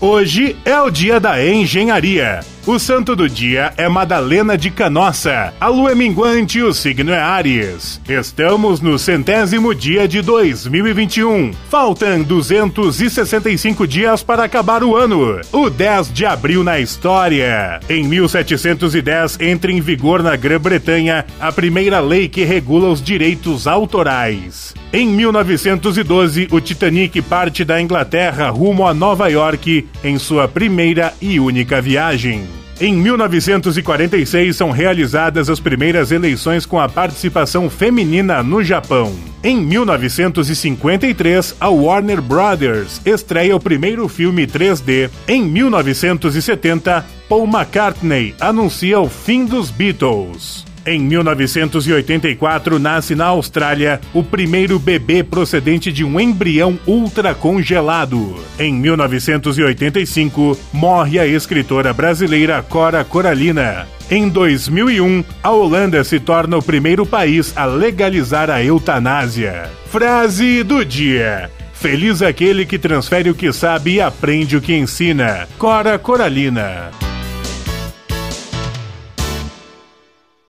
Hoje é o dia da engenharia. O santo do dia é Madalena de Canossa. A lua é minguante e o signo é Ares. Estamos no centésimo dia de 2021. Faltam 265 dias para acabar o ano. O 10 de abril na história. Em 1710 entra em vigor na Grã-Bretanha a primeira lei que regula os direitos autorais. Em 1912, o Titanic parte da Inglaterra rumo a Nova York em sua primeira e única viagem. Em 1946 são realizadas as primeiras eleições com a participação feminina no Japão. Em 1953, a Warner Brothers estreia o primeiro filme 3D. Em 1970, Paul McCartney anuncia o fim dos Beatles. Em 1984, nasce na Austrália o primeiro bebê procedente de um embrião ultracongelado. Em 1985, morre a escritora brasileira Cora Coralina. Em 2001, a Holanda se torna o primeiro país a legalizar a eutanásia. Frase do dia. Feliz aquele que transfere o que sabe e aprende o que ensina. Cora Coralina.